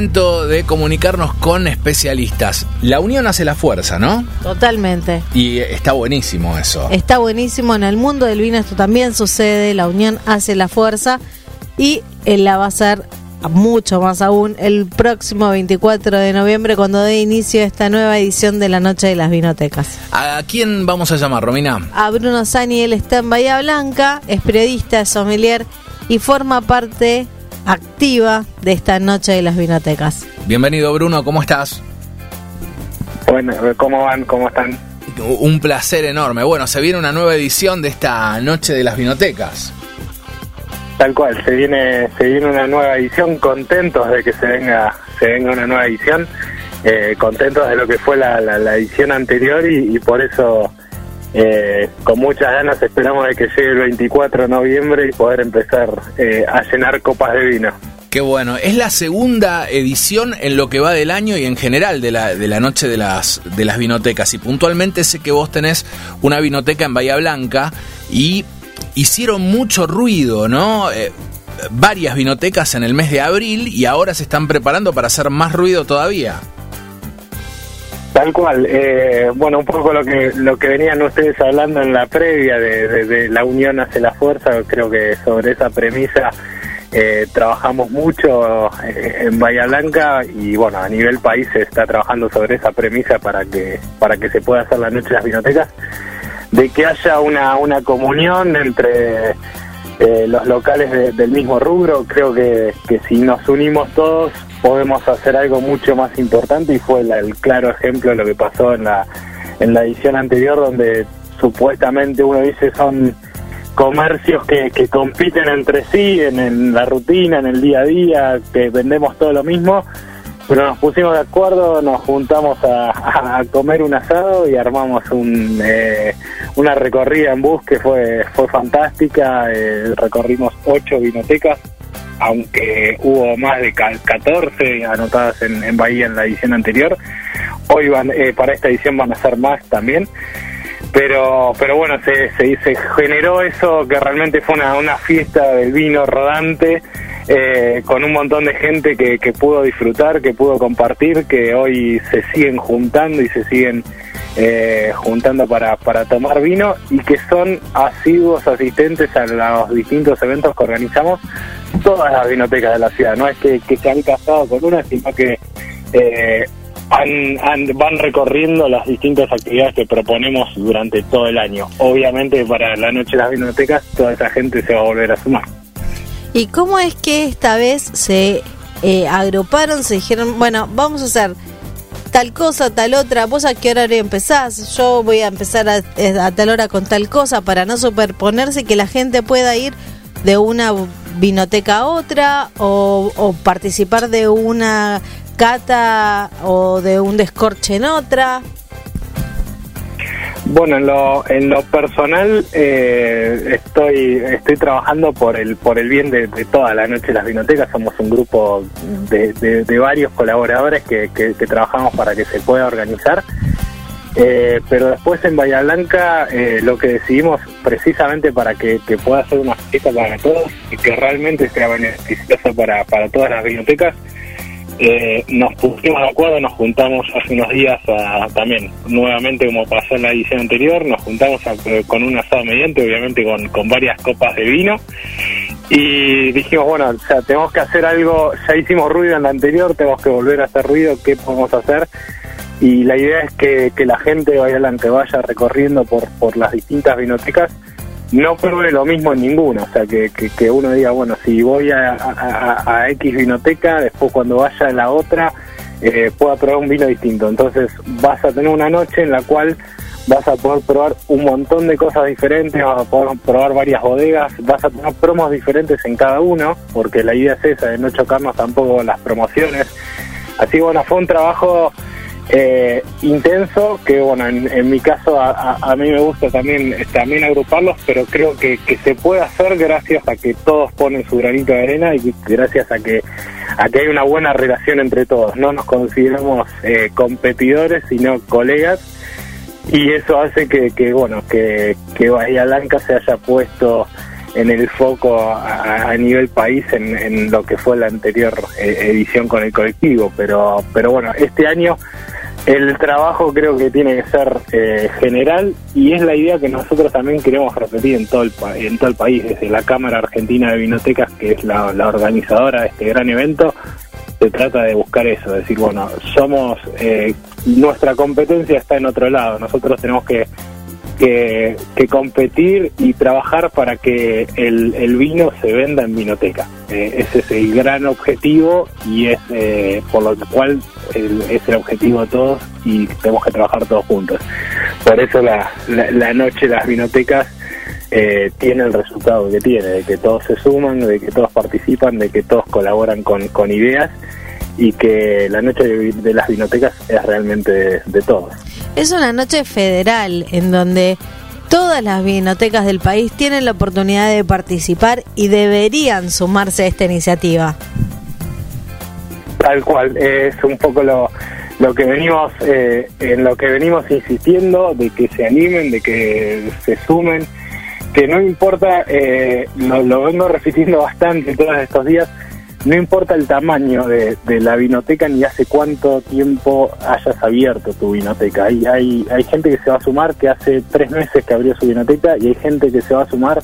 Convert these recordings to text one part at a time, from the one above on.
momento de comunicarnos con especialistas. La unión hace la fuerza, ¿no? Totalmente. Y está buenísimo eso. Está buenísimo. En el mundo del vino esto también sucede. La unión hace la fuerza. Y la va a hacer mucho más aún el próximo 24 de noviembre cuando dé inicio esta nueva edición de la Noche de las Vinotecas. ¿A quién vamos a llamar, Romina? A Bruno Sani, él está en Bahía Blanca, es periodista, es sommelier y forma parte activa de esta Noche de las Vinotecas. Bienvenido Bruno, ¿cómo estás? Bueno, ¿cómo van? ¿Cómo están? Un placer enorme. Bueno, se viene una nueva edición de esta Noche de las Vinotecas. Tal cual, se viene, se viene una nueva edición, contentos de que se venga, se venga una nueva edición, eh, contentos de lo que fue la, edición anterior y, por eso eh, con muchas ganas esperamos de que llegue el 24 de noviembre y poder empezar eh, a llenar copas de vino. Qué bueno, es la segunda edición en lo que va del año y en general de la, de la noche de las, de las vinotecas. Y puntualmente sé que vos tenés una vinoteca en Bahía Blanca y hicieron mucho ruido, ¿no? Eh, varias vinotecas en el mes de abril y ahora se están preparando para hacer más ruido todavía. Tal cual. Eh, bueno, un poco lo que lo que venían ustedes hablando en la previa de, la unión hace la fuerza, creo que sobre esa premisa eh, trabajamos mucho en Bahía Blanca y bueno, a nivel país se está trabajando sobre esa premisa para que para que se pueda hacer la noche de las vinotecas de que haya una, una comunión entre eh, los locales del mismo rubro. Creo que, que, si nos unimos todos podemos hacer algo mucho más importante y fue el claro ejemplo de lo que pasó en la, en la edición anterior donde supuestamente uno dice son comercios que, que compiten entre sí en, en la rutina, en el día a día, que vendemos todo lo mismo pero nos pusimos de acuerdo, nos juntamos a, comer un asado y armamos un, eh, una recorrida en bus que fue, fue fantástica. Eh, recorrimos ocho vinotecas, aunque hubo más de 14 anotadas en, Bahía en la edición anterior. Hoy van, eh, para esta edición van a ser más también. Pero, pero bueno, se, se, generó eso que realmente fue una, una fiesta del vino rodante eh, con un montón de gente que, que pudo disfrutar, que pudo compartir, que hoy se siguen juntando y se siguen eh, juntando para, para tomar vino y que son asiduos asistentes a los distintos eventos que organizamos todas las vinotecas de la ciudad. No es que, se han casado con una, sino que eh, van recorriendo las distintas actividades que proponemos durante todo el año. Obviamente para la noche de las vinotecas toda esa gente se va a volver a sumar. ¿Y cómo es que esta vez se eh, agruparon, se dijeron, bueno, vamos a hacer tal cosa, tal otra, vos a qué horario empezás, yo voy a empezar a, eh, a tal hora con tal cosa para no superponerse, que la gente pueda ir de una vinoteca a otra o, o participar de una cata o de un descorche en otra? Bueno, en lo, en lo personal eh, estoy estoy trabajando por el por el bien de, toda la noche las vinotecas. Somos un grupo de, de, varios colaboradores que, que, trabajamos para que se pueda organizar. Eh, pero después en Bahía Blanca eh, lo que decidimos precisamente para que, que, pueda ser una fiesta para todos y que realmente sea beneficioso para, para todas las vinotecas eh, nos pusimos de acuerdo, nos juntamos hace unos días también, nuevamente como pasó en la edición anterior, nos juntamos con un asado mediante, obviamente con, con varias copas de vino, y dijimos, bueno, o sea, tenemos que hacer algo, ya hicimos ruido en la anterior, tenemos que volver a hacer ruido, ¿qué podemos hacer? Y la idea es que, que la gente vaya adelante, vaya recorriendo por, por las distintas vinotecas no pruebe lo mismo en ninguna. O sea, que, que, uno diga, bueno, si voy a, a, X vinoteca, después cuando vaya a la otra, eh, pueda probar un vino distinto. Entonces vas a tener una noche en la cual vas a poder probar un montón de cosas diferentes, vas a poder probar varias bodegas, vas a tener promos diferentes en cada uno, porque la idea es esa, de no chocarnos tampoco las promociones. Así bueno, fue un trabajo eh, intenso, que bueno, en, mi caso a, mí me gusta también, también agruparlos, pero creo que, se puede hacer gracias a que todos ponen su granito de arena y gracias a que, a que hay una buena relación entre todos. No nos consideramos eh, competidores, sino colegas, y eso hace que, que bueno, que, que Bahía Blanca se haya puesto en el foco a, nivel país en, lo que fue la anterior eh, edición con el colectivo, pero, pero bueno, este año el trabajo creo que tiene que ser eh, general y es la idea que nosotros también queremos repetir en todo el, en todo el país, desde la Cámara Argentina de Vinotecas, que es la, organizadora de este gran evento, se trata de buscar eso, decir, bueno, somos, eh, nuestra competencia está en otro lado, nosotros tenemos que que, competir y trabajar para que el, vino se venda en vinoteca. Eh, ese es el gran objetivo y es eh, por lo cual es el objetivo de todos y tenemos que trabajar todos juntos. Por eso la, la, noche de las vinotecas eh, tiene el resultado que tiene, de que todos se suman, de que todos participan, de que todos colaboran con, con ideas y que la noche de, las vinotecas es realmente de todos. Es una noche federal en donde todas las vinotecas del país tienen la oportunidad de participar y deberían sumarse a esta iniciativa. Tal cual, es un poco lo, lo que venimos eh, en lo que venimos insistiendo de que se animen, de que se sumen, que no importa, eh, lo, lo vengo repitiendo bastante todos estos días, no importa el tamaño de, la vinoteca ni hace cuánto tiempo hayas abierto tu vinoteca. Hay, hay, hay gente que se va a sumar que hace tres meses que abrió su vinoteca y hay gente que se va a sumar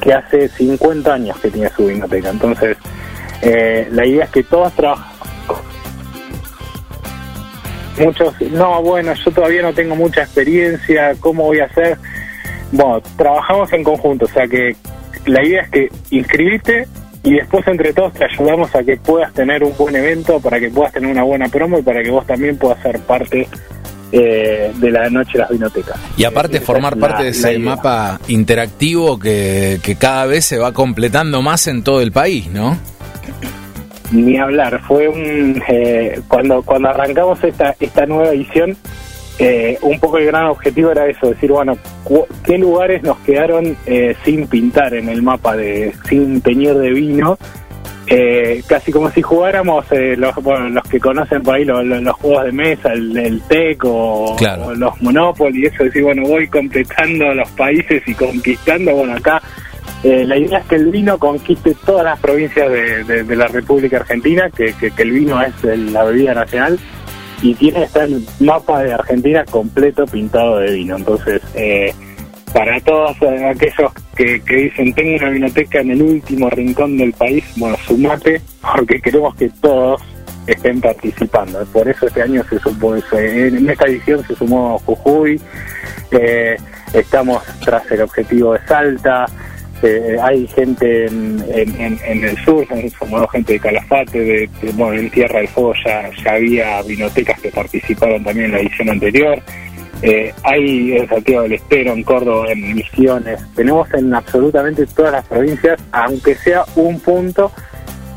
que hace 50 años que tiene su vinoteca. Entonces, eh, la idea es que todos trabajan. Muchos, no, bueno, yo todavía no tengo mucha experiencia, ¿cómo voy a hacer? Bueno, trabajamos en conjunto, o sea que la idea es que inscribiste y después entre todos te ayudamos a que puedas tener un buen evento, para que puedas tener una buena promo y para que vos también puedas ser parte eh, de la noche de las vinotecas. Y aparte formar parte de ese mapa interactivo que, cada vez se va completando más en todo el país, ¿no? Ni hablar, fue un... Eh, cuando, cuando arrancamos esta, esta nueva edición, eh, un poco el gran objetivo era eso, decir, bueno, ¿qué lugares nos quedaron eh, sin pintar en el mapa, de sin teñir de vino? Eh, casi como si jugáramos los, bueno, los que conocen por ahí los, juegos de mesa, el, el TEC o, los Monopoly, y eso, decir, bueno, voy completando los países y conquistando, bueno, acá la idea es que el vino conquiste todas las provincias de, la República Argentina, que, que, el vino es la bebida nacional, y tiene está el mapa de Argentina completo pintado de vino. Entonces, eh, para todos aquellos que, dicen tengo una vinoteca en el último rincón del país, bueno, sumate porque queremos que todos estén participando. Por eso este año se sumó, en esta edición se sumó Jujuy, eh, estamos tras el objetivo de Salta, eh, hay gente en, el sur, como gente de Calafate, de, bueno, en Tierra del Fuego ya, había vinotecas que participaron también en la edición anterior. Eh, hay en Santiago del Estero, en Córdoba, en Misiones. Tenemos en absolutamente todas las provincias, aunque sea un punto,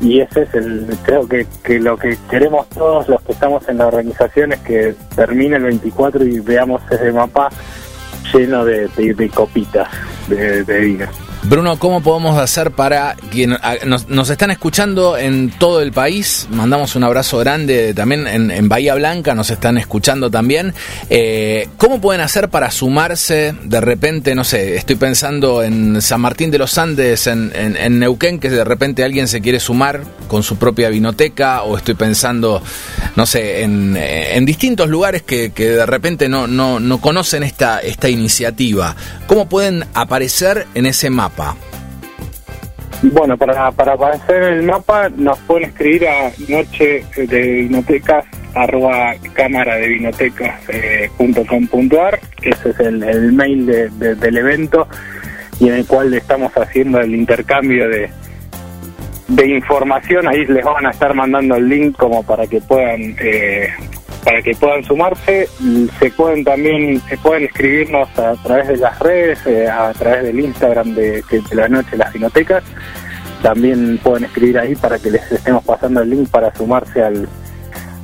y ese es el, creo que, que lo que queremos todos los que estamos en la organización es que termine el 24 y veamos ese mapa lleno de, copitas de, de vino. Bruno, ¿cómo podemos hacer para quien nos, están escuchando en todo el país? Mandamos un abrazo grande también en, Bahía Blanca, nos están escuchando también. Eh, ¿Cómo pueden hacer para sumarse de repente, no sé, estoy pensando en San Martín de los Andes, en, Neuquén, que de repente alguien se quiere sumar con su propia vinoteca, o estoy pensando, no sé, en, distintos lugares que, de repente no, no, no conocen esta, esta iniciativa. ¿Cómo pueden aparecer en ese mapa? Bueno, para, aparecer en el mapa nos pueden escribir a noche de vinotecas arroba cámara de vinotecas eh, ese es el, mail del evento y en el cual estamos haciendo el intercambio de, de información. Ahí les van a estar mandando el link como para que puedan eh, para que puedan sumarse. Se pueden también se pueden escribirnos a través de las redes, eh, a través del Instagram de, la noche las vinotecas. También pueden escribir ahí para que les estemos pasando el link para sumarse al,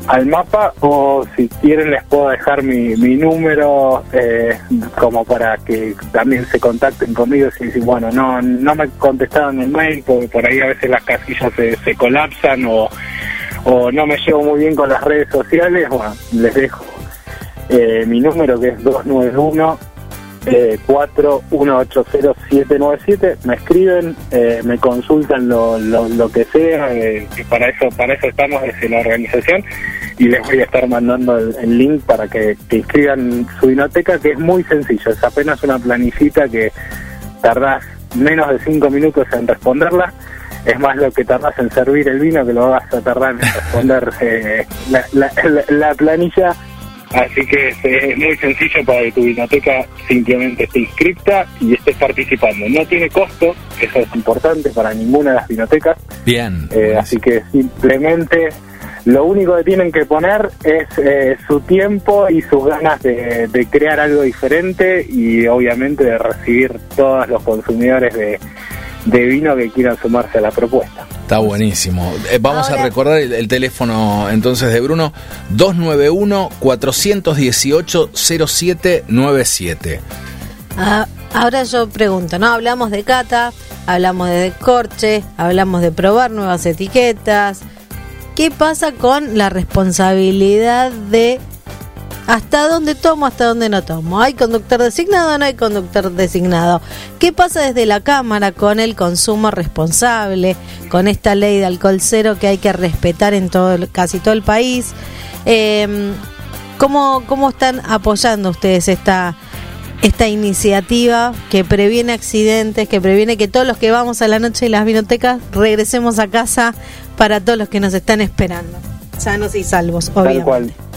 al mapa o si quieren les puedo dejar mi, mi número eh, como para que también se contacten conmigo si dicen bueno no no me contestaron el mail porque por ahí a veces las casillas se, se colapsan o o no me llevo muy bien con las redes sociales, bueno, les dejo eh, mi número que es 291 eh, 4180-797, me escriben, eh, me consultan lo, lo, lo que sea, eh, que para eso para eso estamos desde la organización y les voy a estar mandando el, link para que, que inscriban su vinoteca, que es muy sencillo, es apenas una planillita que tardás menos de cinco minutos en responderla. Es más lo que tardás en servir el vino que lo vas a tardar en responder eh, la, la, la- la planilla. Así que es, eh, muy sencillo para que tu vinoteca simplemente esté inscripta y estés participando. No tiene costo, eso es importante para ninguna de las vinotecas. Bien. Eh, así que simplemente lo único que tienen que poner es eh, su tiempo y sus ganas de, de crear algo diferente y obviamente de recibir todos los consumidores de, de vino que quieran sumarse a la propuesta. Está buenísimo. Eh, vamos Ahora- a recordar el, el teléfono entonces de Bruno, 291-418-0797. Ah, ahora yo pregunto, ¿no? Hablamos de cata, hablamos de descorche, hablamos de probar nuevas etiquetas. ¿Qué pasa con la responsabilidad de hasta dónde tomo, hasta dónde no tomo? ¿Hay conductor designado o no hay conductor designado? ¿Qué pasa desde la Cámara con el consumo responsable, con esta ley de alcohol cero que hay que respetar en todo, casi todo el país? Eh, ¿cómo, ¿Cómo están apoyando ustedes esta, esta iniciativa que previene accidentes, que previene que todos los que vamos a la noche de las vinotecas regresemos a casa para todos los que nos están esperando? Sanos y salvos, obviamente. Tal cual.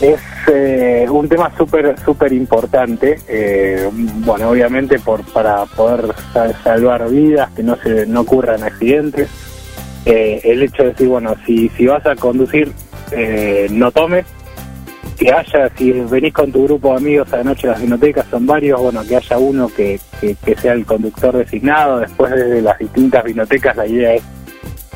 Es eh, un tema súper súper importante. eh, bueno, obviamente por para poder sa- salvar vidas, que no se no ocurran accidentes. Eh, el hecho de decir, bueno, si, si vas a conducir, eh, no tomes. Que haya, si venís con tu grupo de amigos a la noche a las vinotecas, son varios, bueno, que haya uno que, que, sea el conductor designado. Después, desde las distintas vinotecas, la idea es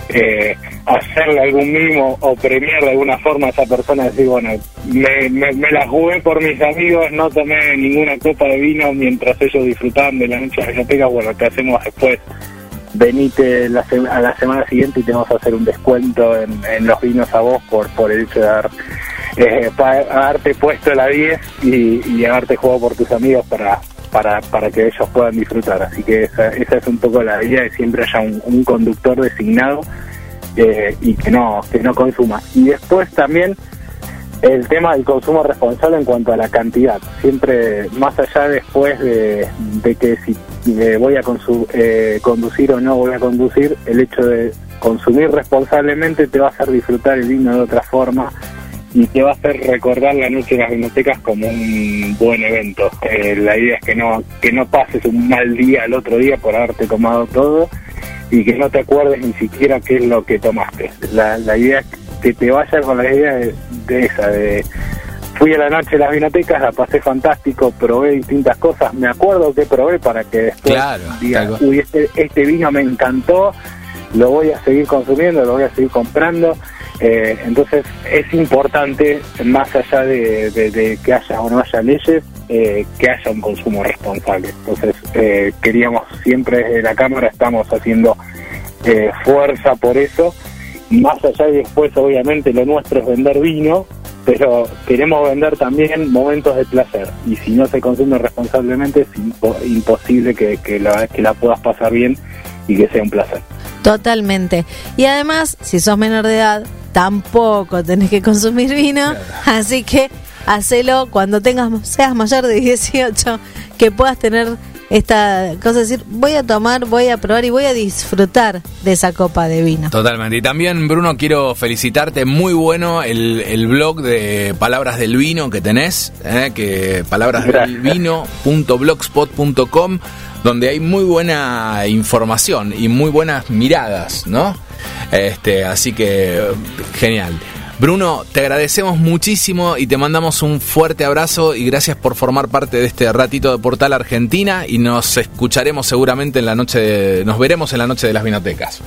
eh, hacerle algún mimo o premiar de alguna forma a esa persona, decir, bueno, me, me, me la jugué por mis amigos, no tomé ninguna copa de vino mientras ellos disfrutaban de la noche de biblioteca, bueno, ¿qué hacemos después? Venite la a la semana siguiente y te vamos a hacer un descuento en, en los vinos a vos por, por el hecho de haber, eh, haberte puesto la 10 y, y haberte jugado por tus amigos para, para, para que ellos puedan disfrutar. Así que esa, esa es un poco la idea de siempre haya un conductor designado eh, y que no, que no consuma. Y después también el tema del consumo responsable en cuanto a la cantidad. Siempre, más allá después de, de que si voy a eh, conducir o no voy a conducir, el hecho de consumir responsablemente te va a hacer disfrutar el vino de otra forma y te va a hacer recordar la noche de las bibliotecas como un buen evento. Eh, la idea es que no, que no pases un mal día al otro día por haberte tomado todo y que no te acuerdes ni siquiera qué es lo que tomaste. La, la idea es que te vayas con la idea de, de esa, de fui a la noche a las vinotecas, la pasé fantástico, probé distintas cosas, me acuerdo que probé para que después Claro, diga, uy, este, este vino me encantó, lo voy a seguir consumiendo, lo voy a seguir comprando. Eh, entonces es importante, más allá de, de- de que haya o no haya leyes, eh, que haya un consumo responsable. Entonces eh, queríamos siempre desde la Cámara, estamos haciendo eh, fuerza por eso. Más allá y después, obviamente, lo nuestro es vender vino, pero queremos vender también momentos de placer. Y si no se consume responsablemente, es impo- imposible que, que, la, que la puedas pasar bien y que sea un placer. Totalmente. Y además, si sos menor de edad, tampoco tenés que consumir vino, así que hacelo cuando tengas seas mayor de 18, que puedas tener esta cosa de decir, voy a tomar, voy a probar y voy a disfrutar de esa copa de vino. Totalmente. Y también, Bruno, quiero felicitarte. Muy bueno el, el blog de Palabras del Vino que tenés, ¿eh? que palabrasdelvino.blogspot.com, donde hay muy buena información y muy buenas miradas, ¿no? Este, así que, genial. Bruno, te agradecemos muchísimo y te mandamos un fuerte abrazo y gracias por formar parte de este ratito de Portal Argentina y nos escucharemos seguramente en la noche, nos veremos en la noche de las vinotecas.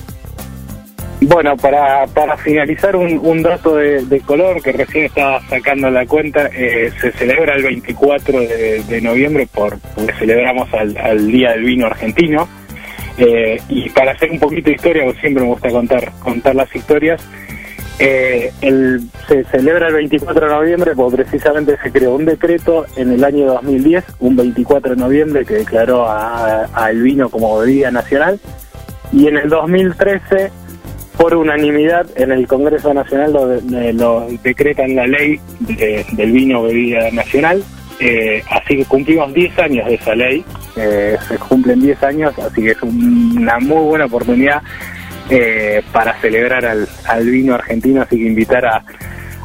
Bueno, para, para finalizar un, un dato de, color que recién estaba sacando la cuenta, eh, se celebra el 24 de, noviembre por, porque celebramos al, al Día del Vino Argentino. Eh, y para hacer un poquito de historia, siempre me gusta contar, contar las historias, Eh, el, se celebra el 24 de noviembre porque precisamente se creó un decreto en el año 2010, un 24 de noviembre, que declaró al vino como bebida nacional. Y en el 2013, por unanimidad, en el Congreso Nacional lo, lo decretan la ley del vino bebida nacional. Eh, así que cumplimos 10 años de esa ley, eh, se cumplen 10 años, así que es una muy buena oportunidad eh, para celebrar al, al, vino argentino, así que invitar a,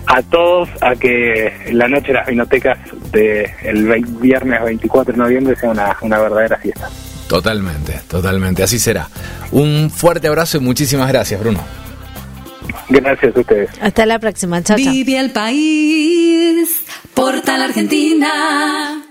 a todos a que la noche de las vinotecas del viernes 24 de noviembre sea una, una verdadera fiesta. Totalmente, totalmente, así será. Un fuerte abrazo y muchísimas gracias, Bruno. Gracias a ustedes. Hasta la próxima, chao. Vive el país, porta la Argentina.